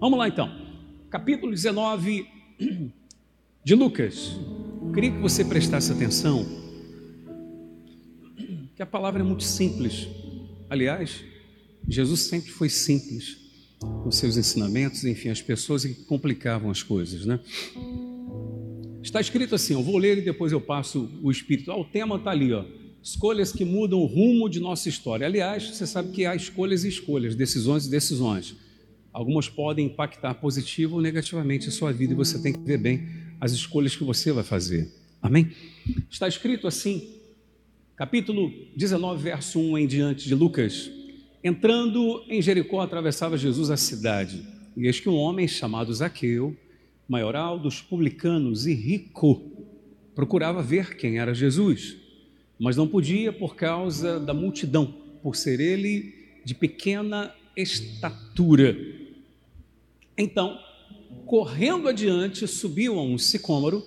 Vamos lá então. Capítulo 19 de Lucas. Queria que você prestasse atenção, que a palavra é muito simples. Aliás, Jesus sempre foi simples nos seus ensinamentos, enfim, as pessoas que complicavam as coisas, né? Está escrito assim, eu vou ler e depois eu passo o Espírito. Ah, o tema está ali, ó. Escolhas que mudam o rumo de nossa história. Aliás, você sabe que há escolhas e escolhas, decisões e decisões. Algumas podem impactar positivo ou negativamente a sua vida e você tem que ver bem as escolhas que você vai fazer. Amém? Está escrito assim, capítulo 19, verso 1 em diante de Lucas. Entrando em Jericó, atravessava Jesus a cidade. E eis que um homem chamado Zaqueu, maioral dos publicanos e rico, procurava ver quem era Jesus, mas não podia por causa da multidão, por ser ele de pequena estatura. Então, correndo adiante, subiu a um sicômoro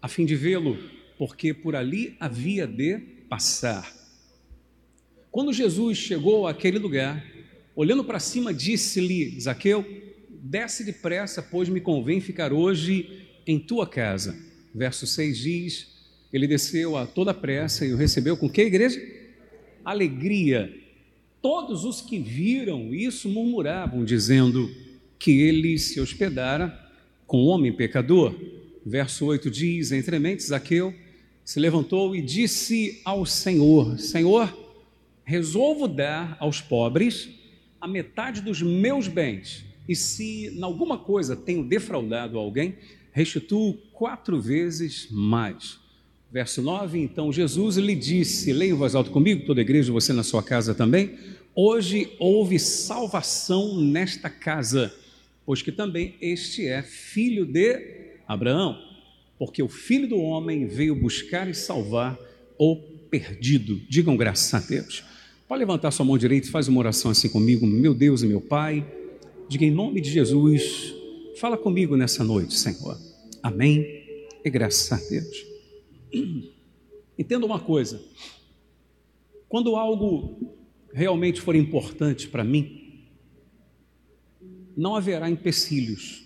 a fim de vê-lo, porque por ali havia de passar. Quando Jesus chegou àquele lugar, olhando para cima, disse-lhe: Zaqueu, desce depressa, pois me convém ficar hoje em tua casa. Verso 6 diz: Ele desceu a toda pressa e o recebeu com que, igreja? Alegria. Todos os que viram isso murmuravam, dizendo que ele se hospedara com um homem pecador. Verso 8 diz: Entre mentes, Zaqueu se levantou e disse ao Senhor: Senhor, resolvo dar aos pobres a metade dos meus bens, e se em alguma coisa tenho defraudado alguém, restituo quatro vezes mais. Verso 9, então Jesus lhe disse, leia em voz alta comigo, toda igreja, você na sua casa também, hoje houve salvação nesta casa, pois que também este é filho de Abraão, porque o filho do homem veio buscar e salvar o perdido. Digam graças a Deus. Pode levantar sua mão direita e faz uma oração assim comigo, meu Deus e meu Pai, diga em nome de Jesus, fala comigo nessa noite, Senhor. Amém e graças a Deus. Entenda uma coisa: quando algo realmente for importante para mim, não haverá empecilhos,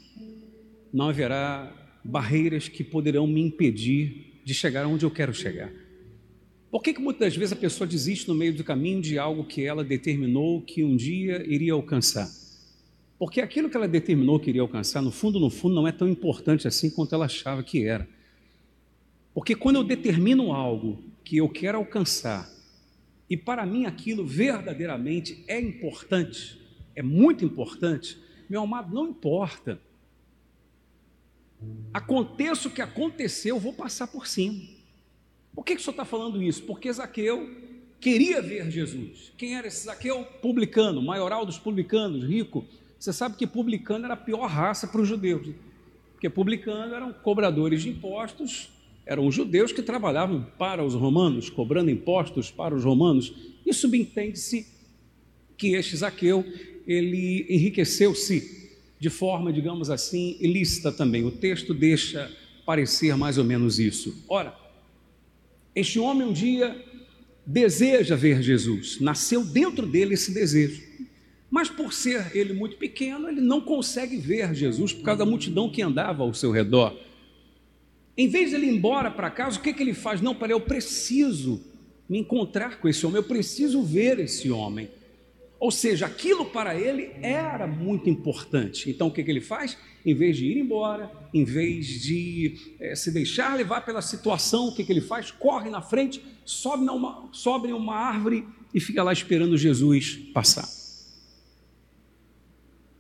não haverá barreiras que poderão me impedir de chegar onde eu quero chegar. Por que, que muitas vezes a pessoa desiste no meio do caminho de algo que ela determinou que um dia iria alcançar? Porque aquilo que ela determinou que iria alcançar, no fundo, no fundo, não é tão importante assim quanto ela achava que era. Porque quando eu determino algo que eu quero alcançar, e para mim aquilo verdadeiramente é importante, é muito importante, meu amado, não importa. Aconteça o que aconteceu, eu vou passar por cima. Por que, que o senhor está falando isso? Porque Zaqueu queria ver Jesus. Quem era esse Zaqueu? Publicano, maioral dos publicanos, rico. Você sabe que publicano era a pior raça para os judeus. Porque publicano eram cobradores de impostos eram judeus que trabalhavam para os romanos, cobrando impostos para os romanos. E subentende-se que este Zaqueu, ele enriqueceu-se de forma, digamos assim, ilícita também. O texto deixa parecer mais ou menos isso. Ora, este homem um dia deseja ver Jesus, nasceu dentro dele esse desejo. Mas por ser ele muito pequeno, ele não consegue ver Jesus por causa da multidão que andava ao seu redor. Em vez de ele ir embora para casa, o que, que ele faz? Não, para eu preciso me encontrar com esse homem, eu preciso ver esse homem. Ou seja, aquilo para ele era muito importante. Então o que, que ele faz? Em vez de ir embora, em vez de é, se deixar levar pela situação, o que, que ele faz? Corre na frente, sobe, sobe em uma árvore e fica lá esperando Jesus passar.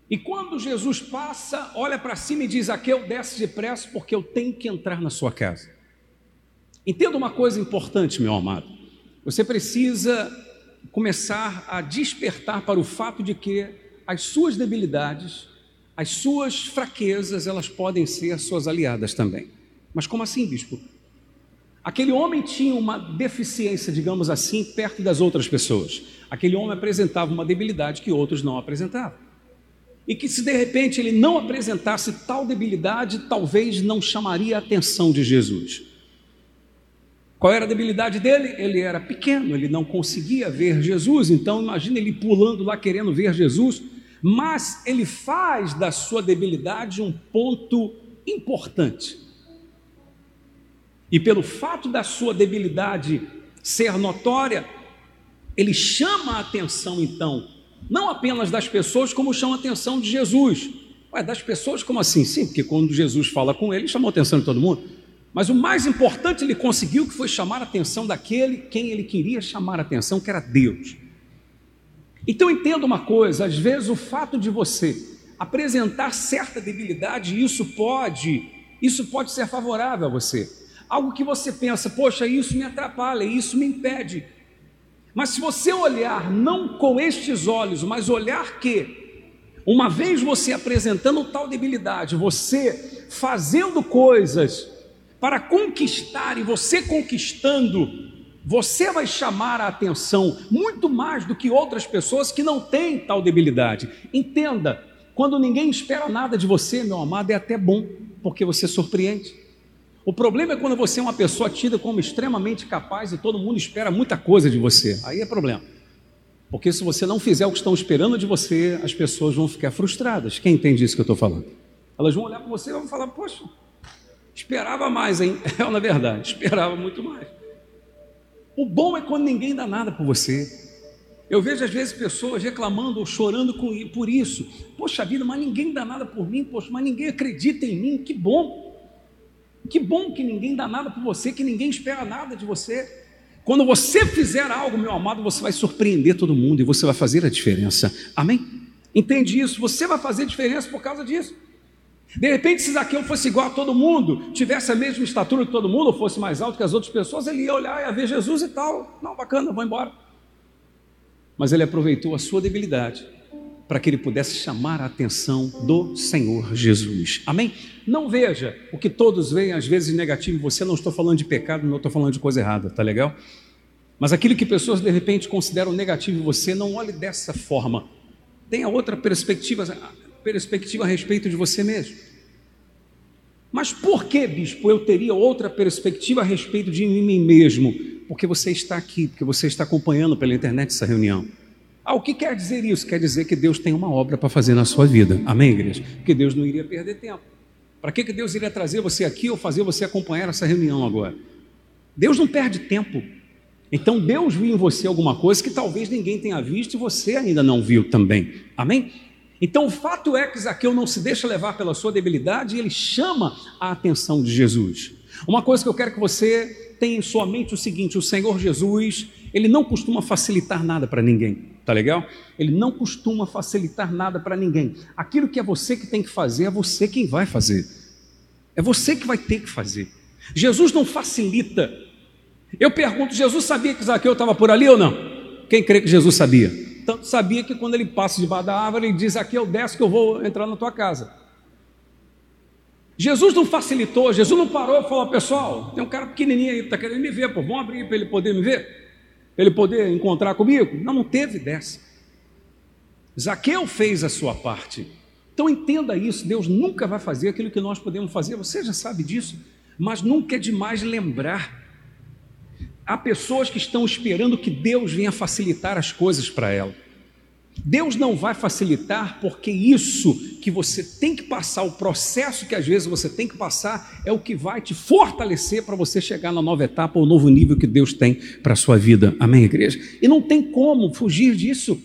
E quando Jesus passa, olha para cima e diz: Aqueu, desce depressa, porque eu tenho que entrar na sua casa. Entenda uma coisa importante, meu amado. Você precisa começar a despertar para o fato de que as suas debilidades, as suas fraquezas, elas podem ser suas aliadas também. Mas como assim, bispo? Aquele homem tinha uma deficiência, digamos assim, perto das outras pessoas. Aquele homem apresentava uma debilidade que outros não apresentavam e que se de repente ele não apresentasse tal debilidade, talvez não chamaria a atenção de Jesus. Qual era a debilidade dele? Ele era pequeno, ele não conseguia ver Jesus, então imagine ele pulando lá querendo ver Jesus. mas ele faz da sua debilidade um ponto importante. E pelo fato da sua debilidade ser notória, ele chama a atenção então, não apenas das pessoas, como chama a atenção de Jesus. Ué, das pessoas, como assim? Sim, porque quando Jesus fala com ele, chamou a atenção de todo mundo. Mas o mais importante ele conseguiu que foi chamar a atenção daquele quem ele queria chamar a atenção, que era Deus. Então entenda uma coisa, às vezes o fato de você apresentar certa debilidade, isso pode, isso pode ser favorável a você. Algo que você pensa, poxa, isso me atrapalha, isso me impede. Mas se você olhar não com estes olhos, mas olhar que, uma vez você apresentando tal debilidade, você fazendo coisas para conquistar e você conquistando, você vai chamar a atenção muito mais do que outras pessoas que não têm tal debilidade. Entenda, quando ninguém espera nada de você, meu amado, é até bom, porque você surpreende. O problema é quando você é uma pessoa tida como extremamente capaz e todo mundo espera muita coisa de você. Aí é problema. Porque se você não fizer o que estão esperando de você, as pessoas vão ficar frustradas. Quem entende isso que eu estou falando? Elas vão olhar para você e vão falar: Poxa, esperava mais, hein? É, na verdade, esperava muito mais. O bom é quando ninguém dá nada por você. Eu vejo às vezes pessoas reclamando ou chorando por isso. Poxa vida, mas ninguém dá nada por mim, poxa, mas ninguém acredita em mim. Que bom. Que bom que ninguém dá nada por você, que ninguém espera nada de você. Quando você fizer algo, meu amado, você vai surpreender todo mundo e você vai fazer a diferença. Amém? Entende isso? Você vai fazer diferença por causa disso. De repente, se Zaqueu fosse igual a todo mundo, tivesse a mesma estatura que todo mundo, ou fosse mais alto que as outras pessoas, ele ia olhar e ia ver Jesus e tal. Não, bacana, vou embora. Mas ele aproveitou a sua debilidade para que ele pudesse chamar a atenção do Senhor Jesus. Amém? Não veja o que todos veem, às vezes, negativo em você. Não estou falando de pecado, não estou falando de coisa errada, tá legal? Mas aquilo que pessoas de repente consideram negativo em você, não olhe dessa forma. Tenha outra perspectiva perspectiva a respeito de você mesmo. Mas por que, bispo, eu teria outra perspectiva a respeito de mim mesmo? Porque você está aqui, porque você está acompanhando pela internet essa reunião. Ah, o que quer dizer isso? Quer dizer que Deus tem uma obra para fazer na sua vida. Amém, igreja? Que Deus não iria perder tempo. Para que, que Deus iria trazer você aqui ou fazer você acompanhar essa reunião agora? Deus não perde tempo. Então Deus viu em você alguma coisa que talvez ninguém tenha visto e você ainda não viu também. Amém? Então o fato é que Zaqueu não se deixa levar pela sua debilidade e ele chama a atenção de Jesus. Uma coisa que eu quero que você tenha em sua mente é o seguinte: o Senhor Jesus, ele não costuma facilitar nada para ninguém, tá legal? Ele não costuma facilitar nada para ninguém. Aquilo que é você que tem que fazer, é você quem vai fazer. É você que vai ter que fazer. Jesus não facilita. Eu pergunto: Jesus sabia que Zaqueu estava por ali ou não? Quem crê que Jesus sabia? Tanto sabia que quando ele passa debaixo da árvore, ele diz: Aqui eu desço que eu vou entrar na tua casa. Jesus não facilitou, Jesus não parou e falou: Pessoal, tem um cara pequenininho aí que está querendo me ver, pô, vamos abrir para ele poder me ver? Para ele poder encontrar comigo? Não, não teve dessa. Zaqueu fez a sua parte. Então entenda isso: Deus nunca vai fazer aquilo que nós podemos fazer, você já sabe disso, mas nunca é demais lembrar há pessoas que estão esperando que Deus venha facilitar as coisas para ela. Deus não vai facilitar porque isso que você tem que passar, o processo que às vezes você tem que passar, é o que vai te fortalecer para você chegar na nova etapa, ou novo nível que Deus tem para a sua vida. Amém, igreja? E não tem como fugir disso.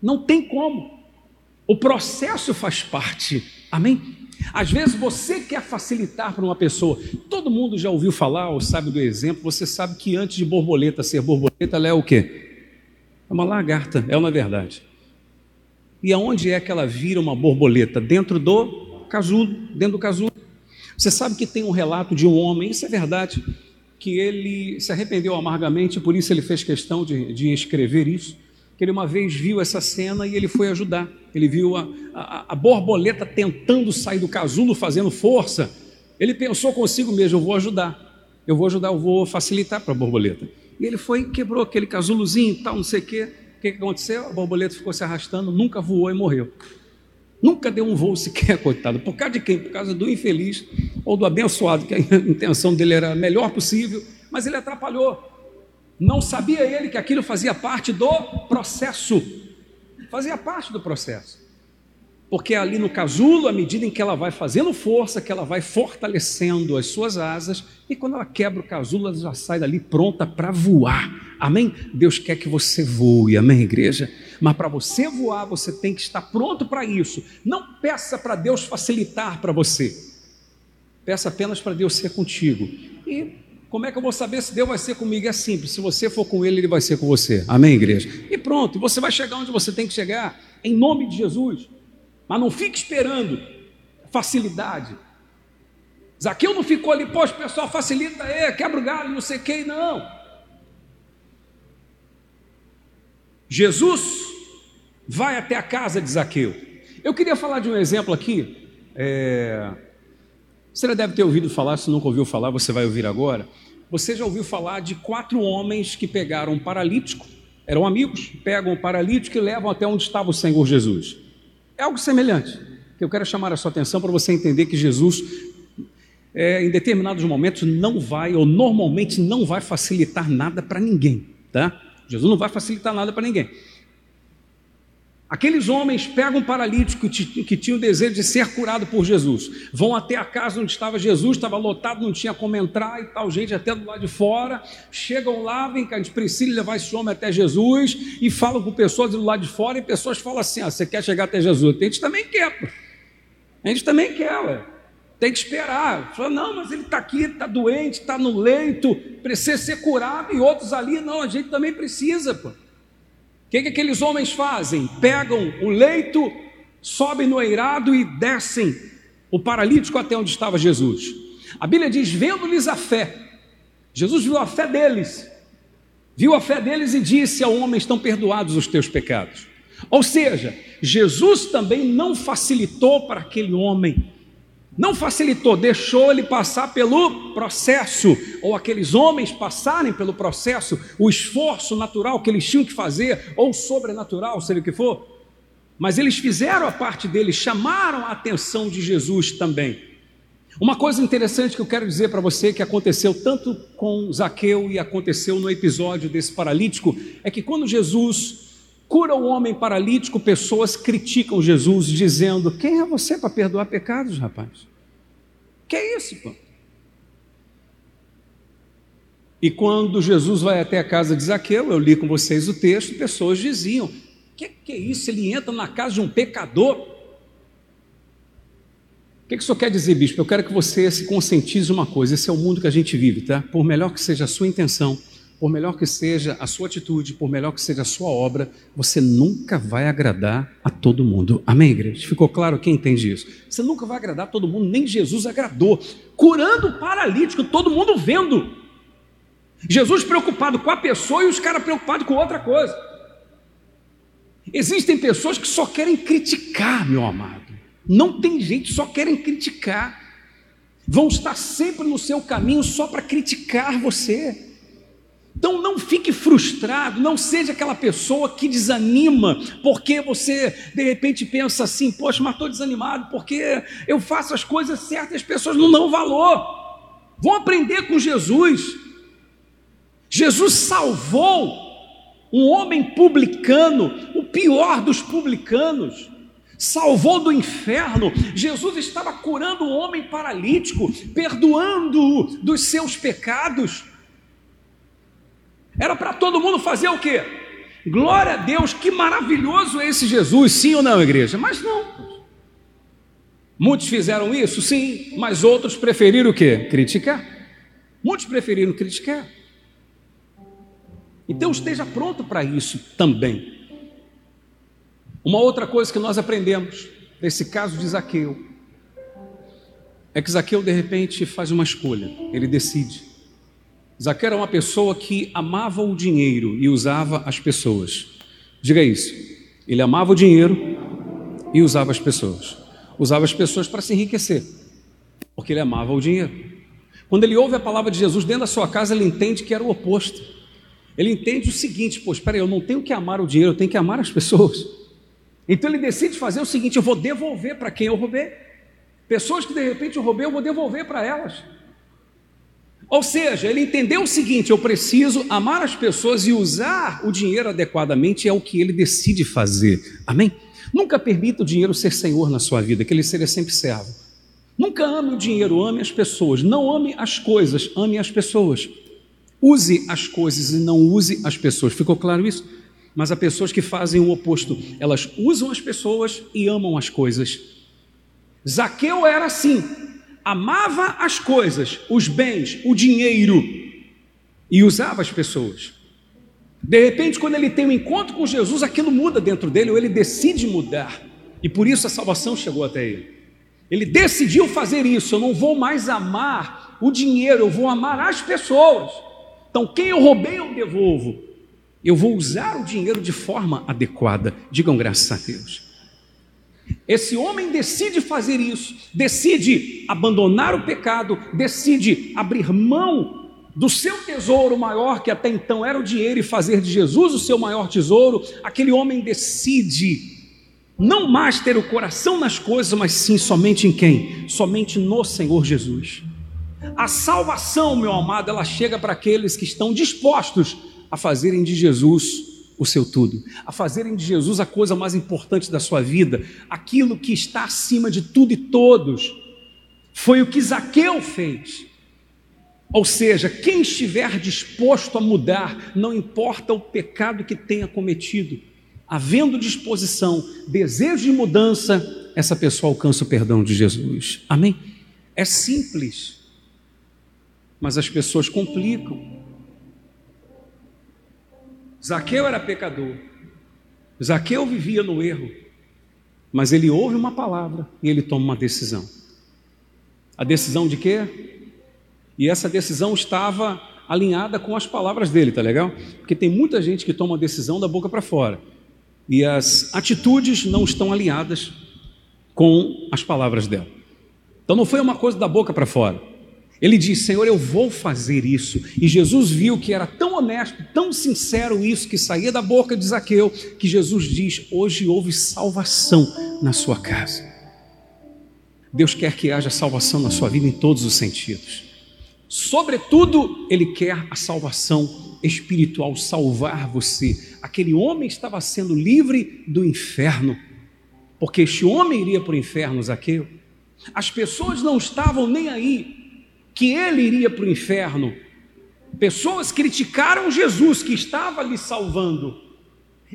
Não tem como. O processo faz parte. Amém? Às vezes você quer facilitar para uma pessoa. Todo mundo já ouviu falar ou sabe do exemplo. Você sabe que antes de borboleta ser borboleta, ela é o quê? É uma lagarta, é uma verdade. E aonde é que ela vira uma borboleta? Dentro do casulo, dentro do casulo. Você sabe que tem um relato de um homem, isso é verdade, que ele se arrependeu amargamente, por isso ele fez questão de, de escrever isso que ele uma vez viu essa cena e ele foi ajudar. Ele viu a, a, a borboleta tentando sair do casulo, fazendo força. Ele pensou consigo mesmo: eu vou ajudar, eu vou ajudar, eu vou facilitar para a borboleta. E ele foi, quebrou aquele casulozinho e tal, não sei o quê. O que aconteceu? A borboleta ficou se arrastando, nunca voou e morreu. Nunca deu um voo sequer, coitado. Por causa de quem? Por causa do infeliz ou do abençoado, que a intenção dele era a melhor possível, mas ele atrapalhou. Não sabia ele que aquilo fazia parte do processo. Fazia parte do processo. Porque ali no casulo, à medida em que ela vai fazendo força, que ela vai fortalecendo as suas asas, e quando ela quebra o casulo, ela já sai dali pronta para voar. Amém? Deus quer que você voe, amém, igreja? Mas para você voar, você tem que estar pronto para isso. Não peça para Deus facilitar para você. Peça apenas para Deus ser contigo. E como é que eu vou saber se Deus vai ser comigo? É simples. Se você for com Ele, Ele vai ser com você. Amém, igreja? E pronto, você vai chegar onde você tem que chegar, em nome de Jesus. Mas não fique esperando facilidade. Zaqueu não ficou ali, poxa, pessoal, facilita aí, quebra o galho, não sei quem, não. Jesus vai até a casa de Zaqueu. Eu queria falar de um exemplo aqui. É... Você já deve ter ouvido falar, se nunca ouviu falar, você vai ouvir agora. Você já ouviu falar de quatro homens que pegaram um paralítico, eram amigos, pegam o um paralítico e levam até onde estava o Senhor Jesus. É algo semelhante. Eu quero chamar a sua atenção para você entender que Jesus, é, em determinados momentos, não vai, ou normalmente não vai facilitar nada para ninguém, tá? Jesus não vai facilitar nada para ninguém. Aqueles homens pegam um paralítico que tinha o desejo de ser curado por Jesus, vão até a casa onde estava Jesus, estava lotado, não tinha como entrar e tal, gente até do lado de fora. Chegam lá, vem cá, a gente precisa levar esse homem até Jesus e falam com pessoas do lado de fora e pessoas falam assim: ah, você quer chegar até Jesus? A gente também quer, a gente também quer, ué. tem que esperar. Fala, não, mas ele está aqui, está doente, está no leito, precisa ser curado, e outros ali, não, a gente também precisa, pô. O que, que aqueles homens fazem? Pegam o leito, sobem no eirado e descem o paralítico até onde estava Jesus. A Bíblia diz: vendo-lhes a fé. Jesus viu a fé deles, viu a fé deles e disse ao homem: estão perdoados os teus pecados. Ou seja, Jesus também não facilitou para aquele homem não facilitou, deixou ele passar pelo processo, ou aqueles homens passarem pelo processo, o esforço natural que eles tinham que fazer, ou sobrenatural, seja o que for. Mas eles fizeram a parte deles, chamaram a atenção de Jesus também. Uma coisa interessante que eu quero dizer para você que aconteceu tanto com Zaqueu e aconteceu no episódio desse paralítico, é que quando Jesus cura o homem paralítico, pessoas criticam Jesus, dizendo: Quem é você para perdoar pecados, rapaz? Que é isso, pô? E quando Jesus vai até a casa de Zaqueu, eu li com vocês o texto, pessoas diziam: que, que é isso? Ele entra na casa de um pecador. O que, que isso quer dizer, bispo? Eu quero que você se conscientize uma coisa: esse é o mundo que a gente vive, tá? Por melhor que seja a sua intenção, por melhor que seja a sua atitude, por melhor que seja a sua obra, você nunca vai agradar a todo mundo. Amém, igreja? Ficou claro quem entende isso? Você nunca vai agradar a todo mundo, nem Jesus agradou. Curando o paralítico, todo mundo vendo. Jesus preocupado com a pessoa e os caras preocupados com outra coisa. Existem pessoas que só querem criticar, meu amado. Não tem jeito, só querem criticar. Vão estar sempre no seu caminho só para criticar você. Então não fique frustrado, não seja aquela pessoa que desanima, porque você de repente pensa assim: poxa, mas estou desanimado porque eu faço as coisas certas e as pessoas não dão valor. Vão aprender com Jesus. Jesus salvou um homem publicano, o pior dos publicanos, salvou do inferno. Jesus estava curando um homem paralítico, perdoando-o dos seus pecados. Era para todo mundo fazer o quê? Glória a Deus, que maravilhoso é esse Jesus, sim ou não, igreja? Mas não. Muitos fizeram isso, sim, mas outros preferiram o quê? Criticar. Muitos preferiram criticar. Então esteja pronto para isso também. Uma outra coisa que nós aprendemos nesse caso de Zaqueu é que Zaqueu de repente faz uma escolha, ele decide. Zaqueu era uma pessoa que amava o dinheiro e usava as pessoas. Diga isso. Ele amava o dinheiro e usava as pessoas. Usava as pessoas para se enriquecer, porque ele amava o dinheiro. Quando ele ouve a palavra de Jesus dentro da sua casa, ele entende que era o oposto. Ele entende o seguinte: pô, espera aí, eu não tenho que amar o dinheiro, eu tenho que amar as pessoas. Então ele decide fazer o seguinte: eu vou devolver para quem eu roubei. Pessoas que de repente eu roubei, eu vou devolver para elas. Ou seja, ele entendeu o seguinte: eu preciso amar as pessoas e usar o dinheiro adequadamente, é o que ele decide fazer. Amém? Nunca permita o dinheiro ser senhor na sua vida, que ele seja sempre servo. Nunca ame o dinheiro, ame as pessoas. Não ame as coisas, ame as pessoas. Use as coisas e não use as pessoas. Ficou claro isso? Mas há pessoas que fazem o oposto. Elas usam as pessoas e amam as coisas. Zaqueu era assim. Amava as coisas, os bens, o dinheiro e usava as pessoas. De repente, quando ele tem um encontro com Jesus, aquilo muda dentro dele, ou ele decide mudar. E por isso a salvação chegou até ele. Ele decidiu fazer isso. Eu não vou mais amar o dinheiro, eu vou amar as pessoas. Então, quem eu roubei, eu devolvo. Eu vou usar o dinheiro de forma adequada. Digam graças a Deus. Esse homem decide fazer isso, decide abandonar o pecado, decide abrir mão do seu tesouro maior, que até então era o dinheiro, e fazer de Jesus o seu maior tesouro. Aquele homem decide não mais ter o coração nas coisas, mas sim somente em quem? Somente no Senhor Jesus. A salvação, meu amado, ela chega para aqueles que estão dispostos a fazerem de Jesus o seu tudo, a fazerem de Jesus a coisa mais importante da sua vida, aquilo que está acima de tudo e todos. Foi o que Zaqueu fez. Ou seja, quem estiver disposto a mudar, não importa o pecado que tenha cometido, havendo disposição, desejo de mudança, essa pessoa alcança o perdão de Jesus. Amém? É simples, mas as pessoas complicam. Zaqueu era pecador, Zaqueu vivia no erro, mas ele ouve uma palavra e ele toma uma decisão. A decisão de quê? E essa decisão estava alinhada com as palavras dele, tá legal? Porque tem muita gente que toma decisão da boca para fora e as atitudes não estão alinhadas com as palavras dela. Então não foi uma coisa da boca para fora. Ele diz: Senhor, eu vou fazer isso. E Jesus viu que era tão honesto, tão sincero isso que saía da boca de Zaqueu, que Jesus diz: Hoje houve salvação na sua casa. Deus quer que haja salvação na sua vida em todos os sentidos. Sobretudo, Ele quer a salvação espiritual, salvar você. Aquele homem estava sendo livre do inferno, porque este homem iria para o inferno, Zaqueu. As pessoas não estavam nem aí que ele iria para o inferno. Pessoas criticaram Jesus que estava lhe salvando.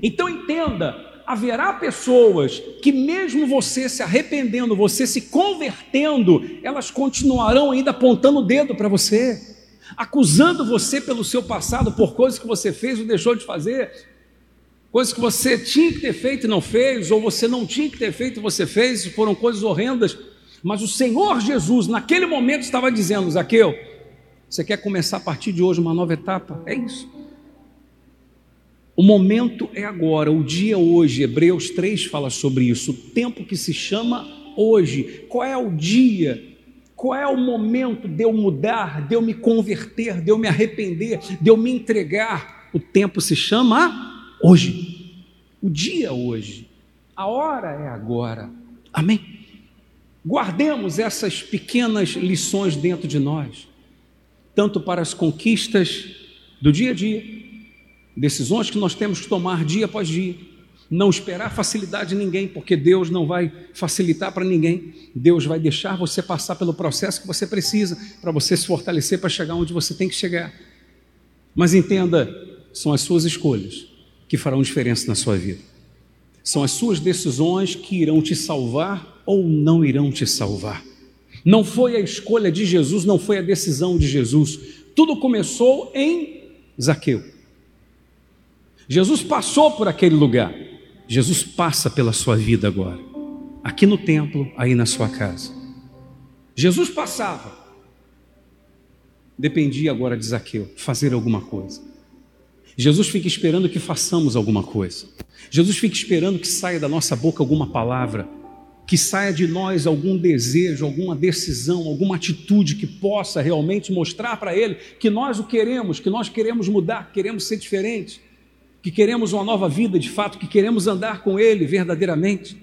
Então entenda, haverá pessoas que, mesmo você se arrependendo, você se convertendo, elas continuarão ainda apontando o dedo para você, acusando você pelo seu passado, por coisas que você fez ou deixou de fazer, coisas que você tinha que ter feito e não fez, ou você não tinha que ter feito e você fez, foram coisas horrendas. Mas o Senhor Jesus, naquele momento, estava dizendo: Zaqueu, você quer começar a partir de hoje uma nova etapa? É isso. O momento é agora, o dia hoje. Hebreus 3 fala sobre isso. O tempo que se chama hoje. Qual é o dia? Qual é o momento de eu mudar, de eu me converter, de eu me arrepender, de eu me entregar? O tempo se chama hoje. O dia hoje. A hora é agora. Amém? Guardemos essas pequenas lições dentro de nós, tanto para as conquistas do dia a dia Decisões que nós temos que tomar dia após dia. Não esperar facilidade de ninguém, porque Deus não vai facilitar para ninguém. Deus vai deixar você passar pelo processo que você precisa para você se fortalecer para chegar onde você tem que chegar. Mas entenda, são as suas escolhas que farão diferença na sua vida. São as suas decisões que irão te salvar ou não irão te salvar. Não foi a escolha de Jesus, não foi a decisão de Jesus. Tudo começou em Zaqueu. Jesus passou por aquele lugar. Jesus passa pela sua vida agora. Aqui no templo, aí na sua casa. Jesus passava. Dependia agora de Zaqueu fazer alguma coisa. Jesus fica esperando que façamos alguma coisa. Jesus fica esperando que saia da nossa boca alguma palavra, que saia de nós algum desejo, alguma decisão, alguma atitude que possa realmente mostrar para Ele que nós o queremos, que nós queremos mudar, que queremos ser diferentes que queremos uma nova vida de fato, que queremos andar com Ele verdadeiramente.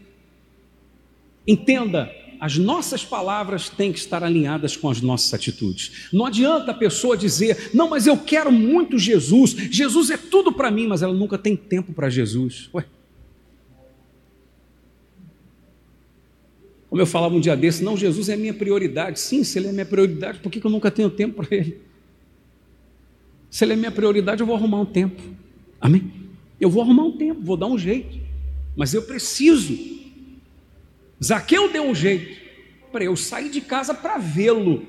Entenda, as nossas palavras têm que estar alinhadas com as nossas atitudes. Não adianta a pessoa dizer, não, mas eu quero muito Jesus, Jesus é tudo para mim, mas ela nunca tem tempo para Jesus. Ué. Como eu falava um dia desse, não, Jesus é minha prioridade. Sim, se ele é minha prioridade, por que, que eu nunca tenho tempo para ele? Se ele é minha prioridade, eu vou arrumar um tempo. Amém? Eu vou arrumar um tempo, vou dar um jeito. Mas eu preciso. Zaqueu deu um jeito. Para eu sair de casa para vê-lo.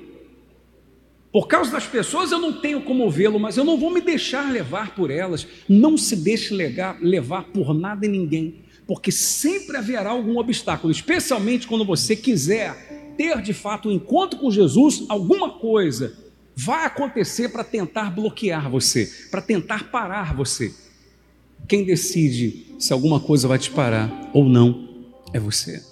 Por causa das pessoas eu não tenho como vê-lo, mas eu não vou me deixar levar por elas. Não se deixe levar, levar por nada e ninguém porque sempre haverá algum obstáculo, especialmente quando você quiser ter de fato um encontro com Jesus, alguma coisa vai acontecer para tentar bloquear você, para tentar parar você. Quem decide se alguma coisa vai te parar ou não é você.